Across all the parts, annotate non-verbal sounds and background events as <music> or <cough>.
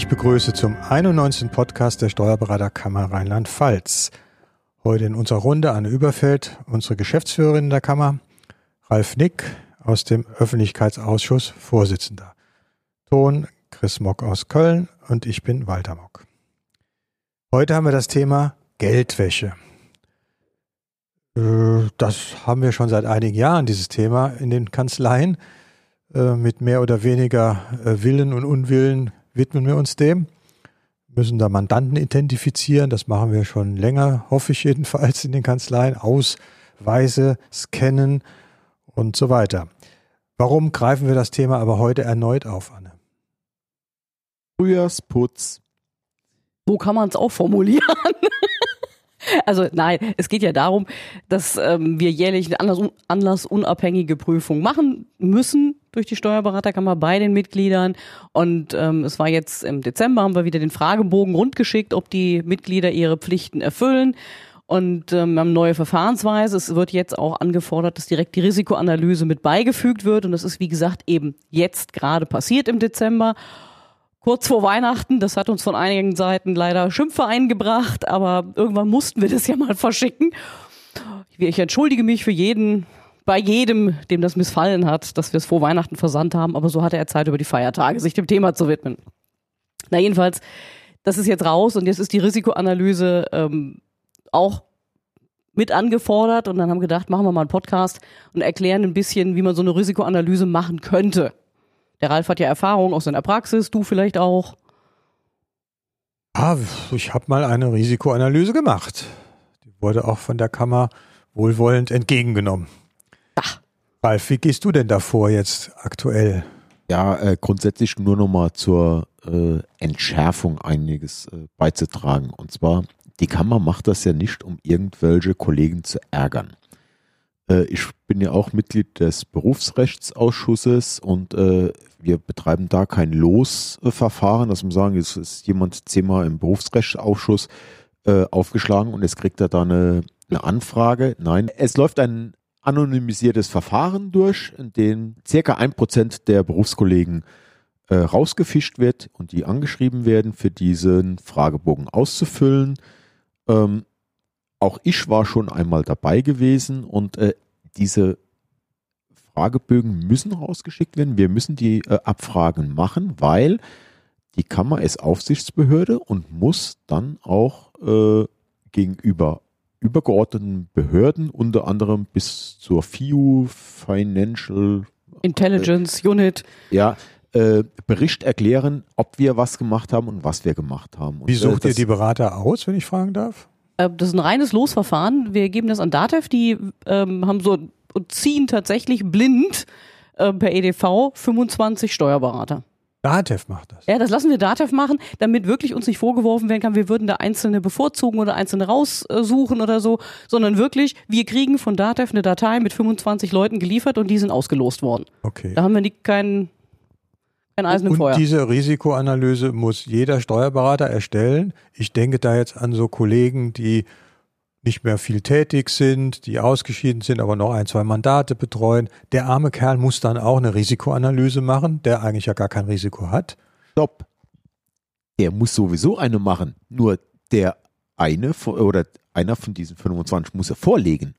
Ich begrüße zum 91. Podcast der Steuerberaterkammer Rheinland-Pfalz. Heute in unserer Runde Anne Überfeld, unsere Geschäftsführerin der Kammer, Ralf Nick aus dem Öffentlichkeitsausschuss, Vorsitzender. Ton Chris Mock aus Köln und ich bin Walter Mock. Heute haben wir das Thema Geldwäsche. Äh, das haben wir schon seit einigen Jahren, dieses Thema in den Kanzleien. Äh, mit mehr oder weniger äh, Willen und Unwillen widmen wir uns dem. Müssen da Mandanten identifizieren. Das machen wir schon länger, hoffe ich jedenfalls in den Kanzleien. Ausweise scannen und so weiter. Warum greifen wir das Thema aber heute erneut auf, Anne? Frühjahrsputz. So kann man es auch formulieren. Also nein, es geht ja darum, dass ähm, wir jährlich eine anlass, anlassunabhängige Prüfung machen müssen durch die Steuerberaterkammer bei den Mitgliedern. Und ähm, es war jetzt im Dezember, haben wir wieder den Fragebogen rundgeschickt, ob die Mitglieder ihre Pflichten erfüllen. Und ähm, wir haben neue Verfahrensweise. Es wird jetzt auch angefordert, dass direkt die Risikoanalyse mit beigefügt wird. Und das ist, wie gesagt, eben jetzt gerade passiert im Dezember kurz vor Weihnachten. Das hat uns von einigen Seiten leider Schimpfe eingebracht, aber irgendwann mussten wir das ja mal verschicken. Ich entschuldige mich für jeden, bei jedem, dem das missfallen hat, dass wir es vor Weihnachten versandt haben, aber so hatte er Zeit über die Feiertage, sich dem Thema zu widmen. Na jedenfalls, das ist jetzt raus und jetzt ist die Risikoanalyse ähm, auch mit angefordert und dann haben wir gedacht, machen wir mal einen Podcast und erklären ein bisschen, wie man so eine Risikoanalyse machen könnte. Der Ralf hat ja Erfahrung aus seiner Praxis, du vielleicht auch. Ah, ich habe mal eine Risikoanalyse gemacht. Die wurde auch von der Kammer wohlwollend entgegengenommen. Ach. Ralf, wie gehst du denn davor jetzt aktuell? Ja, äh, grundsätzlich nur nochmal zur äh, Entschärfung einiges äh, beizutragen. Und zwar, die Kammer macht das ja nicht, um irgendwelche Kollegen zu ärgern. Äh, ich bin ja auch Mitglied des Berufsrechtsausschusses und äh, wir betreiben da kein Losverfahren, dass wir sagen, es ist jemand zehnmal im Berufsrechtsausschuss äh, aufgeschlagen und jetzt kriegt er da eine, eine Anfrage. Nein, es läuft ein anonymisiertes Verfahren durch, in dem circa ein Prozent der Berufskollegen rausgefischt wird und die angeschrieben werden, für diesen Fragebogen auszufüllen. Ähm, auch ich war schon einmal dabei gewesen und äh, diese Fragebögen müssen rausgeschickt werden. Wir müssen die äh, Abfragen machen, weil die Kammer ist Aufsichtsbehörde und muss dann auch äh, gegenüber übergeordneten Behörden, unter anderem bis zur FIU, Financial Intelligence äh, Unit, ja, äh, Bericht erklären, ob wir was gemacht haben und was wir gemacht haben. Und, Wie sucht ihr die Berater aus, wenn ich fragen darf? Äh, das ist ein reines Losverfahren. Wir geben das an DATEV, die ähm, haben so und ziehen tatsächlich blind äh, per EDV 25 Steuerberater. DATEV macht das. Ja, das lassen wir DATEV machen, damit wirklich uns nicht vorgeworfen werden kann, wir würden da einzelne bevorzugen oder einzelne raussuchen oder so, sondern wirklich, wir kriegen von DATEV eine Datei mit 25 Leuten geliefert und die sind ausgelost worden. Okay. Da haben wir nicht keinen kein Eisen im und Feuer. diese Risikoanalyse muss jeder Steuerberater erstellen. Ich denke da jetzt an so Kollegen, die nicht mehr viel tätig sind, die ausgeschieden sind, aber noch ein, zwei Mandate betreuen. Der arme Kerl muss dann auch eine Risikoanalyse machen, der eigentlich ja gar kein Risiko hat. Stopp. Der muss sowieso eine machen. Nur der eine oder einer von diesen 25 muss er vorlegen.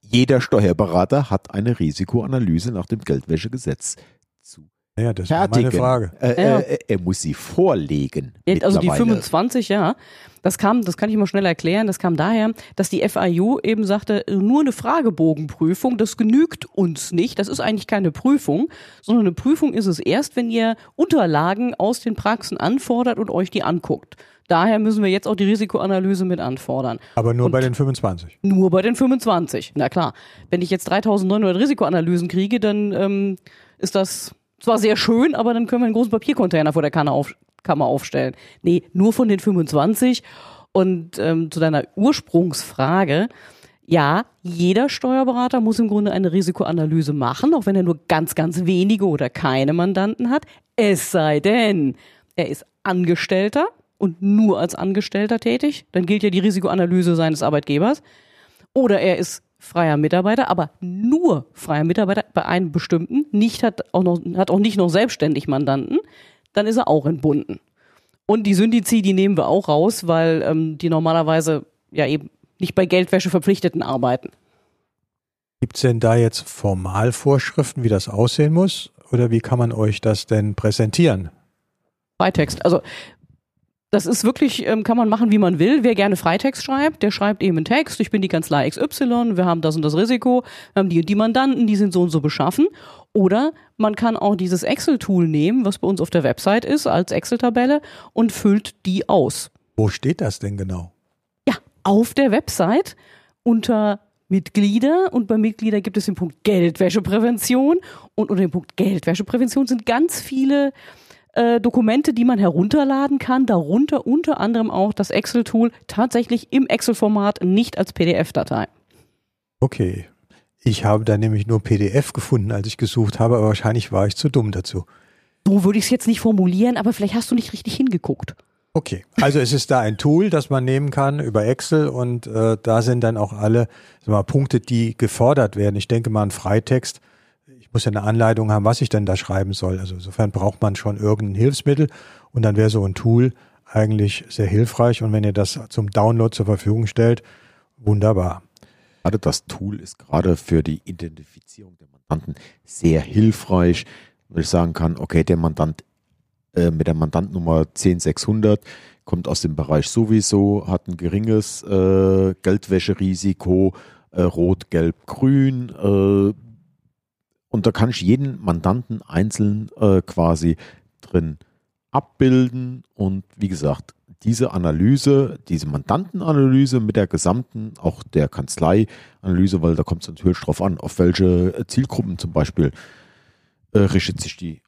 Jeder Steuerberater hat eine Risikoanalyse nach dem Geldwäschegesetz zu ja, das fertigen. ist meine Frage. Äh, ja. äh, er muss sie vorlegen. Also die 25, ja. Das kam, das kann ich mal schnell erklären, das kam daher, dass die FIU eben sagte, nur eine Fragebogenprüfung, das genügt uns nicht. Das ist eigentlich keine Prüfung, sondern eine Prüfung ist es erst, wenn ihr Unterlagen aus den Praxen anfordert und euch die anguckt. Daher müssen wir jetzt auch die Risikoanalyse mit anfordern. Aber nur und bei den 25? Nur bei den 25, na klar. Wenn ich jetzt 3900 Risikoanalysen kriege, dann ähm, ist das zwar sehr schön, aber dann können wir einen großen Papiercontainer vor der Kanne auf, Kammer aufstellen. Nee, nur von den 25. Und ähm, zu deiner Ursprungsfrage, ja, jeder Steuerberater muss im Grunde eine Risikoanalyse machen, auch wenn er nur ganz, ganz wenige oder keine Mandanten hat. Es sei denn, er ist Angestellter und nur als Angestellter tätig. Dann gilt ja die Risikoanalyse seines Arbeitgebers. Oder er ist freier Mitarbeiter, aber nur freier Mitarbeiter bei einem bestimmten, nicht hat auch noch, hat auch nicht noch selbstständig Mandanten, dann ist er auch entbunden. Und die Syndizi, die nehmen wir auch raus, weil ähm, die normalerweise ja eben nicht bei Geldwäsche verpflichteten arbeiten. Gibt es denn da jetzt Formalvorschriften, wie das aussehen muss? Oder wie kann man euch das denn präsentieren? Freitext. Also das ist wirklich, ähm, kann man machen, wie man will. Wer gerne Freitext schreibt, der schreibt eben einen Text. Ich bin die Kanzlei XY, wir haben das und das Risiko, wir haben die und die Mandanten, die sind so und so beschaffen. Oder man kann auch dieses Excel-Tool nehmen, was bei uns auf der Website ist, als Excel-Tabelle und füllt die aus. Wo steht das denn genau? Ja, auf der Website unter Mitglieder und bei Mitglieder gibt es den Punkt Geldwäscheprävention und unter dem Punkt Geldwäscheprävention sind ganz viele äh, Dokumente, die man herunterladen kann, darunter unter anderem auch das Excel-Tool, tatsächlich im Excel-Format, nicht als PDF-Datei. Okay. Ich habe da nämlich nur PDF gefunden, als ich gesucht habe, aber wahrscheinlich war ich zu dumm dazu. So würde ich es jetzt nicht formulieren, aber vielleicht hast du nicht richtig hingeguckt. Okay, also es ist da ein Tool, das man nehmen kann über Excel und äh, da sind dann auch alle mal, Punkte, die gefordert werden. Ich denke mal ein Freitext muss ja eine Anleitung haben, was ich denn da schreiben soll. Also insofern braucht man schon irgendein Hilfsmittel und dann wäre so ein Tool eigentlich sehr hilfreich und wenn ihr das zum Download zur Verfügung stellt, wunderbar. Gerade das Tool ist gerade für die Identifizierung der Mandanten sehr hilfreich, weil ich sagen kann, okay, der Mandant äh, mit der Mandantnummer 10600 kommt aus dem Bereich sowieso, hat ein geringes äh, Geldwäscherisiko, äh, rot, gelb, grün, äh, und da kann ich jeden Mandanten einzeln äh, quasi drin abbilden. Und wie gesagt, diese Analyse, diese Mandantenanalyse mit der gesamten, auch der Kanzleianalyse, weil da kommt es natürlich drauf an, auf welche Zielgruppen zum Beispiel äh, richtet sich die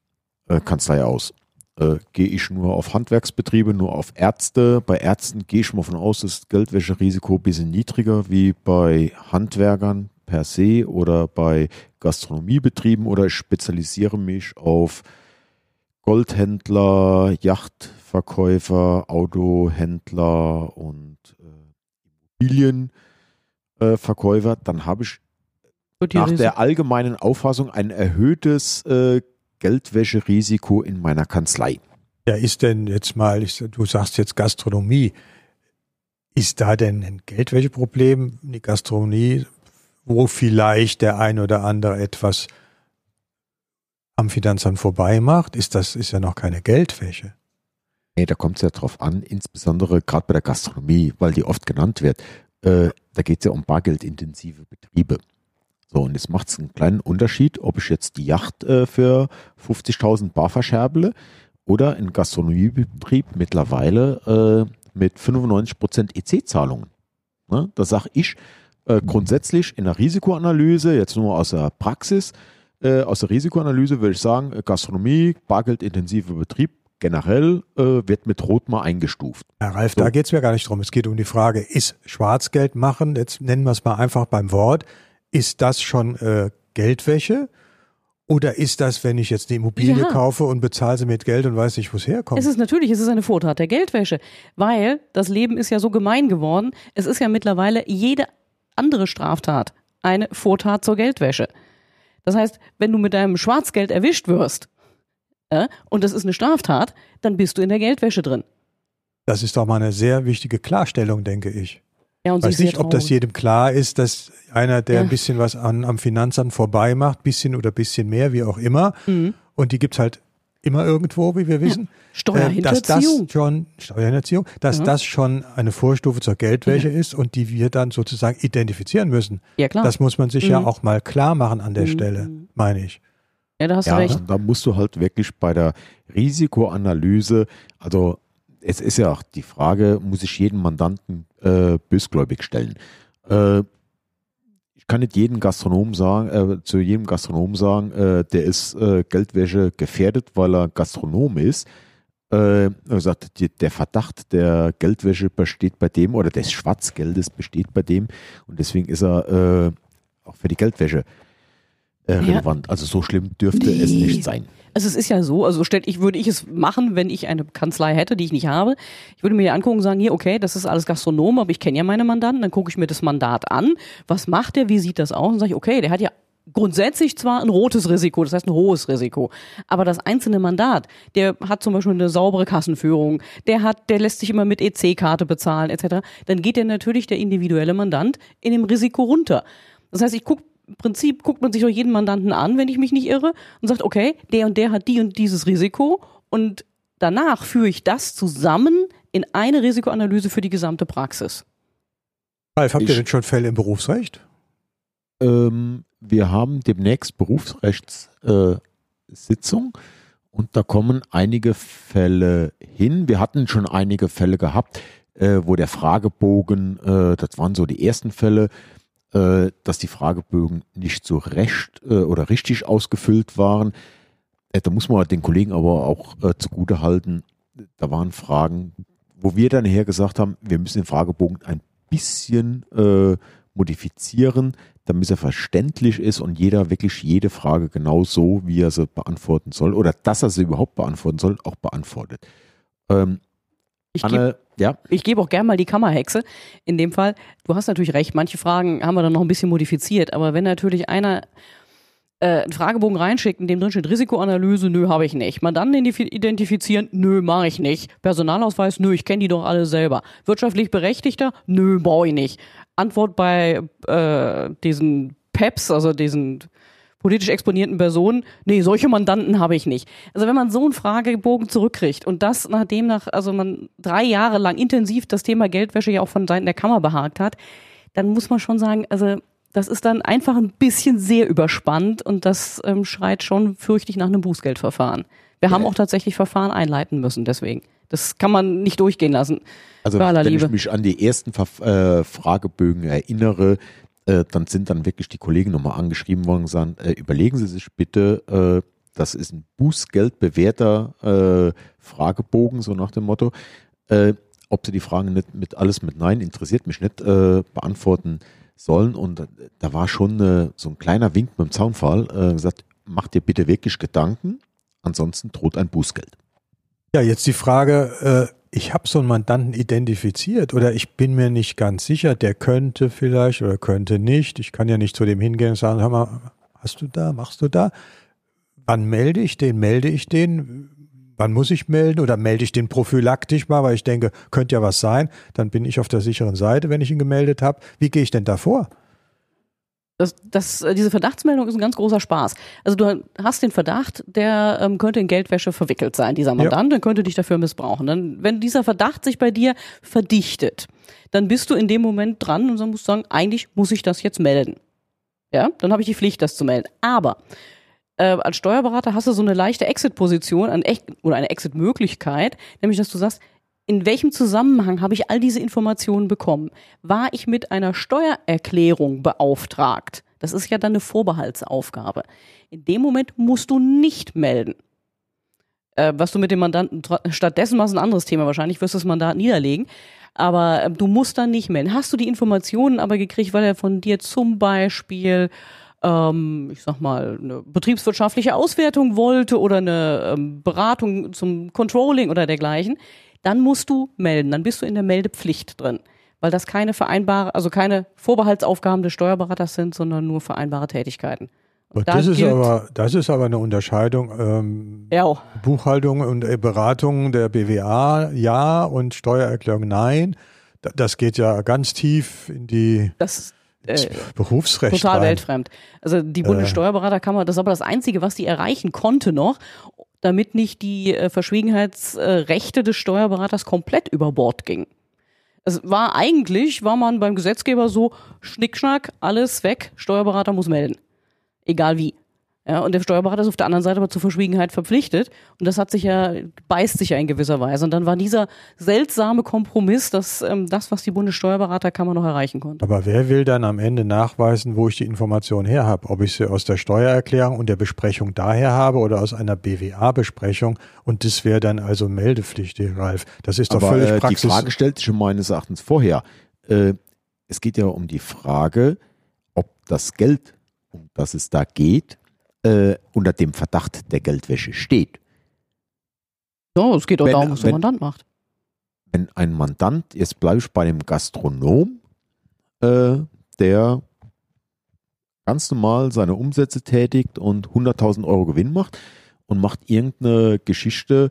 äh, Kanzlei aus. Äh, gehe ich nur auf Handwerksbetriebe, nur auf Ärzte. Bei Ärzten gehe ich mal von aus, dass das Geldwäscherisiko ein bisschen niedriger wie bei Handwerkern, per se oder bei Gastronomiebetrieben oder ich spezialisiere mich auf Goldhändler, Yachtverkäufer, Autohändler und äh, Immobilienverkäufer, äh, dann habe ich nach der allgemeinen Auffassung ein erhöhtes äh, Geldwäscherisiko in meiner Kanzlei. Ja, ist denn jetzt mal, ich, du sagst jetzt Gastronomie, ist da denn ein Geldwäscheproblem? Die Gastronomie wo vielleicht der ein oder andere etwas am Finanzamt vorbei macht, ist das ist ja noch keine Geldwäsche. Nee, da kommt es ja drauf an, insbesondere gerade bei der Gastronomie, weil die oft genannt wird. Äh, da geht es ja um bargeldintensive Betriebe. So, und jetzt macht es einen kleinen Unterschied, ob ich jetzt die Yacht äh, für 50.000 Bar verscherble oder einen Gastronomiebetrieb mittlerweile äh, mit 95% EC-Zahlungen. Ne? Da sage ich, äh, grundsätzlich in der Risikoanalyse, jetzt nur aus der Praxis, äh, aus der Risikoanalyse würde ich sagen, Gastronomie, bargeldintensiver Betrieb, generell äh, wird mit Rot mal eingestuft. Herr Ralf, so. da geht es mir gar nicht drum. Es geht um die Frage, ist Schwarzgeld machen, jetzt nennen wir es mal einfach beim Wort, ist das schon äh, Geldwäsche? Oder ist das, wenn ich jetzt eine Immobilie ja. kaufe und bezahle sie mit Geld und weiß nicht, wo es herkommt? Es ist natürlich, es ist eine Vortat der Geldwäsche, weil das Leben ist ja so gemein geworden. Es ist ja mittlerweile jede andere Straftat eine Vortat zur Geldwäsche. Das heißt, wenn du mit deinem Schwarzgeld erwischt wirst äh, und das ist eine Straftat, dann bist du in der Geldwäsche drin. Das ist doch mal eine sehr wichtige Klarstellung, denke ich. Ja, und Weiß nicht, ob das jedem klar ist, dass einer, der ja. ein bisschen was an, am Finanzamt vorbei macht, bisschen oder bisschen mehr, wie auch immer, mhm. und die gibt es halt immer irgendwo, wie wir wissen. Ja. Steuerhinterziehung. Äh, dass das schon, Steuerhinterziehung, dass ja. das schon eine Vorstufe zur Geldwäsche ja. ist und die wir dann sozusagen identifizieren müssen. Ja, klar. Das muss man sich mhm. ja auch mal klar machen an der mhm. Stelle, meine ich. Ja, da hast du recht. Da musst du halt wirklich bei der Risikoanalyse, also es ist ja auch die Frage, muss ich jeden Mandanten äh, bösgläubig stellen? Äh, kann nicht jedem Gastronom sagen, äh, zu jedem Gastronom sagen, äh, der ist äh, Geldwäsche gefährdet, weil er Gastronom ist. Äh, er sagt, die, der Verdacht der Geldwäsche besteht bei dem oder des Schwarzgeldes besteht bei dem und deswegen ist er äh, auch für die Geldwäsche äh, relevant. Ja. Also so schlimm dürfte nee. es nicht sein. Also es ist ja so, also stell, ich würde ich es machen, wenn ich eine Kanzlei hätte, die ich nicht habe. Ich würde mir die angucken und sagen, hier, okay, das ist alles Gastronom, aber ich kenne ja meine Mandanten, dann gucke ich mir das Mandat an. Was macht der? Wie sieht das aus? Und sage ich, okay, der hat ja grundsätzlich zwar ein rotes Risiko, das heißt ein hohes Risiko, aber das einzelne Mandat, der hat zum Beispiel eine saubere Kassenführung, der hat, der lässt sich immer mit EC-Karte bezahlen etc., dann geht der natürlich der individuelle Mandant in dem Risiko runter. Das heißt, ich gucke Prinzip guckt man sich doch jeden Mandanten an, wenn ich mich nicht irre, und sagt, okay, der und der hat die und dieses Risiko und danach führe ich das zusammen in eine Risikoanalyse für die gesamte Praxis. Ralf, habt Ich- ihr denn schon Fälle im Berufsrecht? Ähm, wir haben demnächst Berufsrechtssitzung äh, und da kommen einige Fälle hin. Wir hatten schon einige Fälle gehabt, äh, wo der Fragebogen, äh, das waren so die ersten Fälle, äh, dass die Fragebögen nicht so recht äh, oder richtig ausgefüllt waren. Äh, da muss man den Kollegen aber auch äh, zugute halten. Da waren Fragen, wo wir dann her gesagt haben, wir müssen den Fragebogen ein bisschen äh, modifizieren, damit er verständlich ist und jeder wirklich jede Frage genau so, wie er sie beantworten soll oder dass er sie überhaupt beantworten soll, auch beantwortet. Ähm, Ich gebe ja, ich gebe auch gerne mal die Kammerhexe. In dem Fall, du hast natürlich recht, manche Fragen haben wir dann noch ein bisschen modifiziert, aber wenn natürlich einer äh, einen Fragebogen reinschickt, in dem drin steht Risikoanalyse, nö, habe ich nicht. Mandanten identif- identifizieren, nö, mache ich nicht. Personalausweis, nö, ich kenne die doch alle selber. Wirtschaftlich Berechtigter, nö, brauche ich nicht. Antwort bei äh, diesen PEPs, also diesen politisch exponierten Personen, nee, solche Mandanten habe ich nicht. Also wenn man so einen Fragebogen zurückkriegt und das nachdem nach, also man drei Jahre lang intensiv das Thema Geldwäsche ja auch von Seiten der Kammer behagt hat, dann muss man schon sagen, also das ist dann einfach ein bisschen sehr überspannt und das ähm, schreit schon fürchtig nach einem Bußgeldverfahren. Wir haben auch tatsächlich Verfahren einleiten müssen, deswegen. Das kann man nicht durchgehen lassen. Also wenn Liebe. ich mich an die ersten Ver äh, Fragebögen erinnere, äh, dann sind dann wirklich die Kollegen nochmal angeschrieben worden und gesagt, äh, überlegen Sie sich bitte, äh, das ist ein bußgeldbewährter äh, Fragebogen, so nach dem Motto, äh, ob Sie die Fragen nicht mit alles mit Nein interessiert mich nicht beantworten sollen. Und da war schon so ein kleiner Wink mit dem Zaunfall, gesagt, mach dir bitte wirklich Gedanken, ansonsten droht ein Bußgeld. Ja, jetzt die Frage, ich habe so einen Mandanten identifiziert oder ich bin mir nicht ganz sicher, der könnte vielleicht oder könnte nicht. Ich kann ja nicht zu dem hingehen und sagen, hör mal, hast du da, machst du da? Wann melde ich den? Melde ich den? Wann muss ich melden oder melde ich den prophylaktisch mal, weil ich denke, könnte ja was sein. Dann bin ich auf der sicheren Seite, wenn ich ihn gemeldet habe. Wie gehe ich denn da vor? Das, das, äh, diese Verdachtsmeldung ist ein ganz großer Spaß. Also du hast den Verdacht, der ähm, könnte in Geldwäsche verwickelt sein, dieser Mandant, der könnte dich dafür missbrauchen. Dann, wenn dieser Verdacht sich bei dir verdichtet, dann bist du in dem Moment dran und dann musst du sagen, eigentlich muss ich das jetzt melden. Ja, dann habe ich die Pflicht, das zu melden. Aber äh, als Steuerberater hast du so eine leichte Exit-Position an echt, oder eine Exit-Möglichkeit, nämlich dass du sagst, in welchem Zusammenhang habe ich all diese Informationen bekommen? War ich mit einer Steuererklärung beauftragt? Das ist ja dann eine Vorbehaltsaufgabe. In dem Moment musst du nicht melden. Äh, was du mit dem Mandanten stattdessen machst, ein anderes Thema. Wahrscheinlich wirst du das Mandat niederlegen. Aber äh, du musst dann nicht melden. Hast du die Informationen aber gekriegt, weil er von dir zum Beispiel ähm, ich sag mal, eine betriebswirtschaftliche Auswertung wollte oder eine ähm, Beratung zum Controlling oder dergleichen, dann musst du melden. Dann bist du in der Meldepflicht drin. Weil das keine vereinbare, also keine Vorbehaltsaufgaben des Steuerberaters sind, sondern nur vereinbare Tätigkeiten. Das, ist aber, das ist aber eine Unterscheidung. Ähm, Ja, Buchhaltung und äh, Beratung der BWA ja und Steuererklärung nein. Da- Das geht ja ganz tief in die das äh, Berufsrecht total rein. weltfremd. Also die Bundessteuerberaterkammer, das ist aber das Einzige, was die erreichen konnte noch, damit nicht die äh, Verschwiegenheitsrechte des Steuerberaters komplett über Bord gingen. Es war eigentlich, war man beim Gesetzgeber so, Schnickschnack, alles weg, Steuerberater muss melden. Egal wie. Ja, und der Steuerberater ist auf der anderen Seite aber zur Verschwiegenheit verpflichtet. Und das hat sich ja, beißt sich ja in gewisser Weise. Und dann war dieser seltsame Kompromiss, dass ähm, das, was die Bundessteuerberaterkammer noch erreichen konnte. Aber wer will dann am Ende nachweisen, wo ich die Information her habe? Ob ich sie aus der Steuererklärung und der Besprechung daher habe oder aus einer BWA-Besprechung? Und das wäre dann also meldepflichtig, Ralf. Das ist doch Aber völlig äh, die praxis. Frage stellt sich schon meines Erachtens vorher. Äh, es geht ja um die Frage, ob das Geld, um das es da geht, äh, unter dem Verdacht der Geldwäsche steht. So, es geht auch Wenn- darum, was der Mandant macht. Wenn ein Mandant, jetzt bleibe ich bei dem Gastronom, äh, der ganz normal seine Umsätze tätigt und 100.000 Euro Gewinn macht und macht irgendeine Geschichte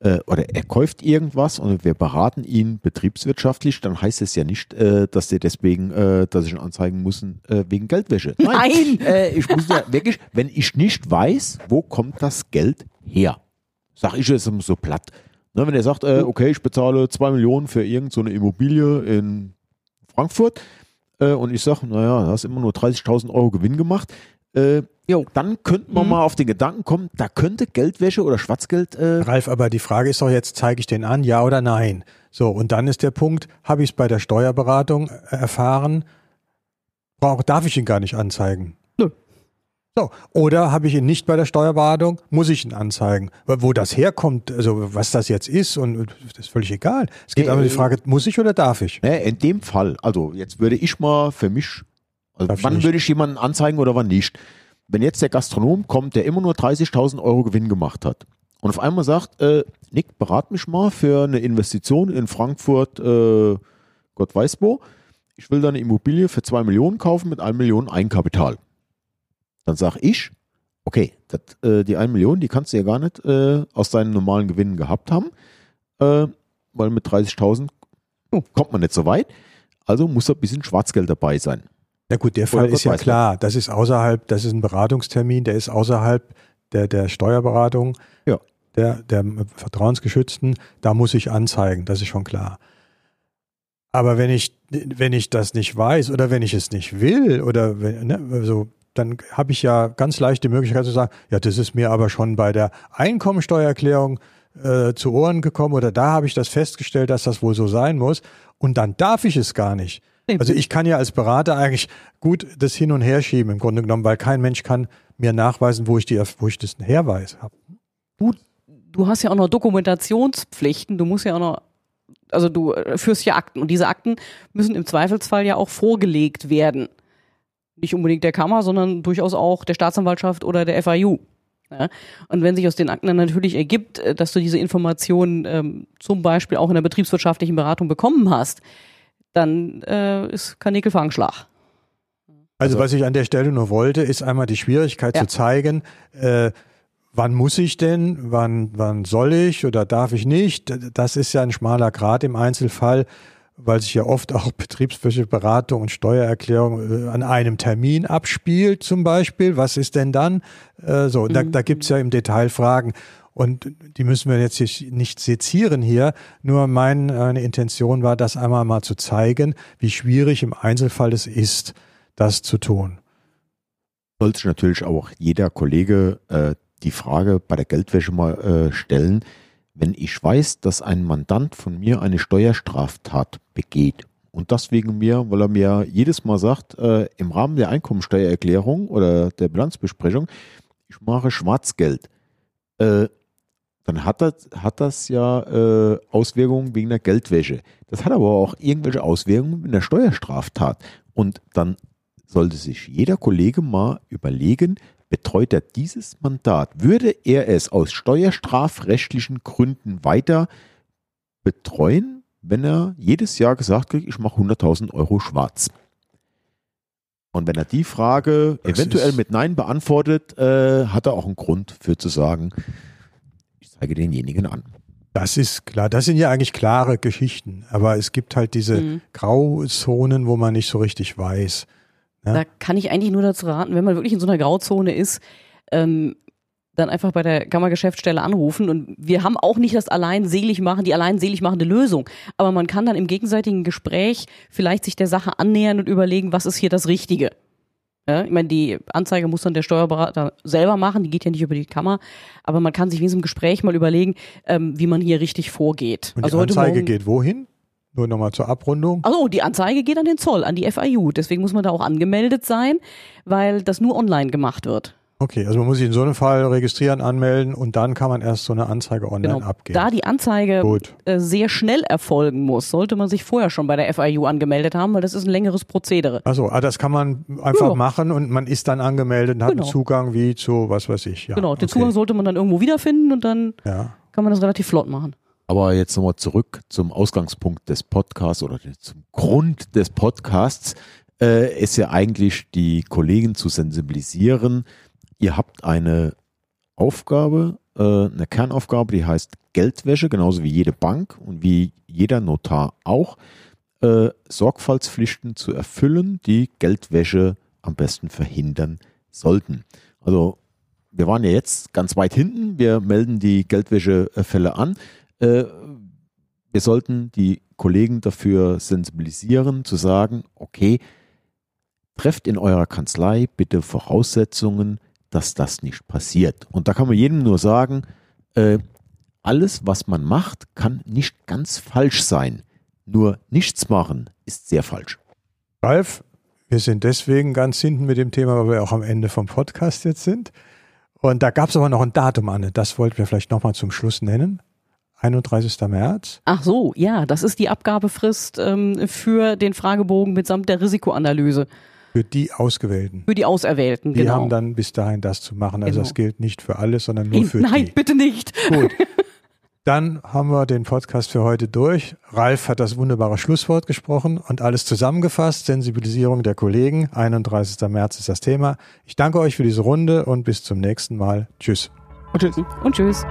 äh, oder er kauft irgendwas und wir beraten ihn betriebswirtschaftlich, dann heißt es ja nicht, äh, dass der deswegen, äh, dass ich ihn anzeigen muss äh, wegen Geldwäsche. <laughs> Nein. Äh, ich muss ja wirklich, wenn ich nicht weiß, wo kommt das Geld her, sag ich es so platt. Ne, wenn er sagt, äh, okay, ich bezahle zwei Millionen für irgendeine so Immobilie in Frankfurt äh, und ich sage, naja, da hast immer nur 30.000 Euro Gewinn gemacht, äh, Jo. dann könnte man Mhm. mal auf den Gedanken kommen, da könnte Geldwäsche oder Schwarzgeld äh, Ralf, aber die Frage ist doch jetzt, zeige ich den an, ja oder nein? So, und dann ist der Punkt, habe ich es bei der Steuerberatung äh, erfahren, brauch, darf ich ihn gar nicht anzeigen? Nö. So, oder habe ich ihn nicht bei der Steuerberatung, muss ich ihn anzeigen? Wo wo das herkommt, also was das jetzt ist, und das ist völlig egal. Es geht Äh, aber um die Frage, muss ich oder darf ich? Ne, in dem Fall, also jetzt würde ich mal für mich, also wann nicht. würde ich jemanden anzeigen oder wann nicht? Wenn jetzt der Gastronom kommt, der immer nur 30.000 Euro Gewinn gemacht hat und auf einmal sagt, äh, Nick, berat mich mal für eine Investition in Frankfurt, äh, Gott weiß wo, ich will da eine Immobilie für 2 Millionen kaufen mit 1 Million Eigenkapital. Dann sage ich, okay, das, äh, die 1 Million, die kannst du ja gar nicht äh, aus deinen normalen Gewinnen gehabt haben, äh, weil mit 30.000 oh, kommt man nicht so weit. Also muss da ein bisschen Schwarzgeld dabei sein. Ja gut, der Fall ist ja klar. Das ist außerhalb, das ist ein Beratungstermin, der ist außerhalb der, der Steuerberatung, Ja. der, der Vertrauensgeschützten. Da muss ich anzeigen, das ist schon klar. Aber wenn ich, wenn ich das nicht weiß oder wenn ich es nicht will oder wenn, ne, also, dann habe ich ja ganz leicht die Möglichkeit zu sagen, ja, das ist mir aber schon bei der Einkommensteuererklärung äh, zu Ohren gekommen oder da habe ich das festgestellt, dass das wohl so sein muss und dann darf ich es gar nicht. Also ich kann ja als Berater eigentlich gut das hin und her schieben im Grunde genommen, weil kein Mensch kann mir nachweisen, wo ich die, wo ich das herweis habe. du hast ja auch noch Dokumentationspflichten, du musst ja auch noch, also du äh, führst ja Akten und diese Akten müssen im Zweifelsfall ja auch vorgelegt werden. Nicht unbedingt der Kammer, sondern durchaus auch der Staatsanwaltschaft oder der FIU. Ja? Und wenn sich aus den Akten dann natürlich ergibt, äh, dass du diese Informationen ähm, zum Beispiel auch in der betriebswirtschaftlichen Beratung bekommen hast, dann äh, ist Kanickelfangschlag. Also, was ich an der Stelle nur wollte, ist einmal die Schwierigkeit Ja. zu zeigen, äh, wann muss ich denn, wann, wann soll ich oder darf ich nicht. Das ist ja ein schmaler Grad im Einzelfall, weil sich ja oft auch <laughs> betriebswirtschaftliche Beratung und Steuererklärung äh, an einem Termin abspielt zum Beispiel. Was ist denn dann? Äh, so, da, da gibt's ja im Detail Fragen. Und die müssen wir jetzt nicht sezieren hier. Nur meine Intention war, das einmal mal zu zeigen, wie schwierig im Einzelfall es ist, das zu tun. Soll sich natürlich auch jeder Kollege äh, die Frage bei der Geldwäsche mal äh, stellen, wenn ich weiß, dass ein Mandant von mir eine Steuerstraftat begeht und das wegen mir, weil er mir jedes Mal sagt, äh, im Rahmen der Einkommensteuererklärung oder der Bilanzbesprechung, ich mache Schwarzgeld, äh, dann hat das, hat das ja äh, Auswirkungen wegen der Geldwäsche. Das hat aber auch irgendwelche Auswirkungen in der Steuerstraftat. Und dann sollte sich jeder Kollege mal überlegen, betreut er dieses Mandat? Würde er es aus steuerstrafrechtlichen Gründen weiter betreuen, wenn er jedes Jahr gesagt kriegt, ich mache 100.000 Euro schwarz? Und wenn er die Frage Das eventuell mit Nein beantwortet, äh, hat er auch einen Grund für zu sagen, zeige denjenigen an. Das ist klar. Das sind ja eigentlich klare Geschichten. Aber es gibt halt diese Mhm. Grauzonen, wo man nicht so richtig weiß. Ja. Da kann ich eigentlich nur dazu raten, wenn man wirklich in so einer Grauzone ist, ähm, dann einfach bei der Kammergeschäftsstelle anrufen. Und wir haben auch nicht das allein selig machen, die allein selig machende Lösung. Aber man kann dann im gegenseitigen Gespräch vielleicht sich der Sache annähern und überlegen, was ist hier das Richtige. Ja, ich meine, die Anzeige muss dann der Steuerberater selber machen, die geht ja nicht über die Kammer, aber man kann sich wenigstens im Gespräch mal überlegen, ähm, wie man hier richtig vorgeht. Und die also heute Anzeige geht wohin? Nur nochmal zur Abrundung. also die Anzeige geht an den Zoll, an die FIU. Deswegen muss man da auch angemeldet sein, weil das nur online gemacht wird. Okay, also man muss sich in so einem Fall registrieren, anmelden und dann kann man erst so eine Anzeige online Genau. abgeben. Da die Anzeige Gut. äh, sehr schnell erfolgen muss, sollte man sich vorher schon bei der FIU angemeldet haben, weil das ist ein längeres Prozedere. Also, ah, das kann man einfach Ja. machen und man ist dann angemeldet und hat Genau. einen Zugang wie zu, was weiß ich. Ja, genau, den okay. Zugang sollte man dann irgendwo wiederfinden und dann Ja. kann man das relativ flott machen. Aber jetzt nochmal zurück zum Ausgangspunkt des Podcasts oder zum Grund des Podcasts. äh, ist ja eigentlich die Kollegen zu sensibilisieren. Ihr habt eine Aufgabe, äh, eine Kernaufgabe, die heißt Geldwäsche, genauso wie jede Bank und wie jeder Notar auch, äh, Sorgfaltspflichten zu erfüllen, die Geldwäsche am besten verhindern sollten. Also wir waren ja jetzt ganz weit hinten, wir melden die Geldwäschefälle an. Äh, wir sollten die Kollegen dafür sensibilisieren, zu sagen, okay, trefft in eurer Kanzlei bitte Voraussetzungen, dass das nicht passiert. Und da kann man jedem nur sagen, äh, alles, was man macht, kann nicht ganz falsch sein. Nur nichts machen ist sehr falsch. Ralf, wir sind deswegen ganz hinten mit dem Thema, weil wir auch am Ende vom Podcast jetzt sind. Und da gab es aber noch ein Datum, Anne. Das wollten wir vielleicht nochmal zum Schluss nennen. 31. März. Ach so, ja, das ist die Abgabefrist ähm, für den Fragebogen mitsamt der Risikoanalyse. Für die Ausgewählten. Für die Auserwählten, die genau. haben dann bis dahin das zu machen. Also Genau. das gilt nicht für alle, sondern nur für Nein, die. bitte nicht. Gut. <laughs> Dann haben wir den Podcast für heute durch. Ralf hat das wunderbare Schlusswort gesprochen und alles zusammengefasst. Sensibilisierung der Kollegen. 31. März ist das Thema. Ich danke euch für diese Runde und bis zum nächsten Mal. Tschüss. Und tschüss. Und tschüss.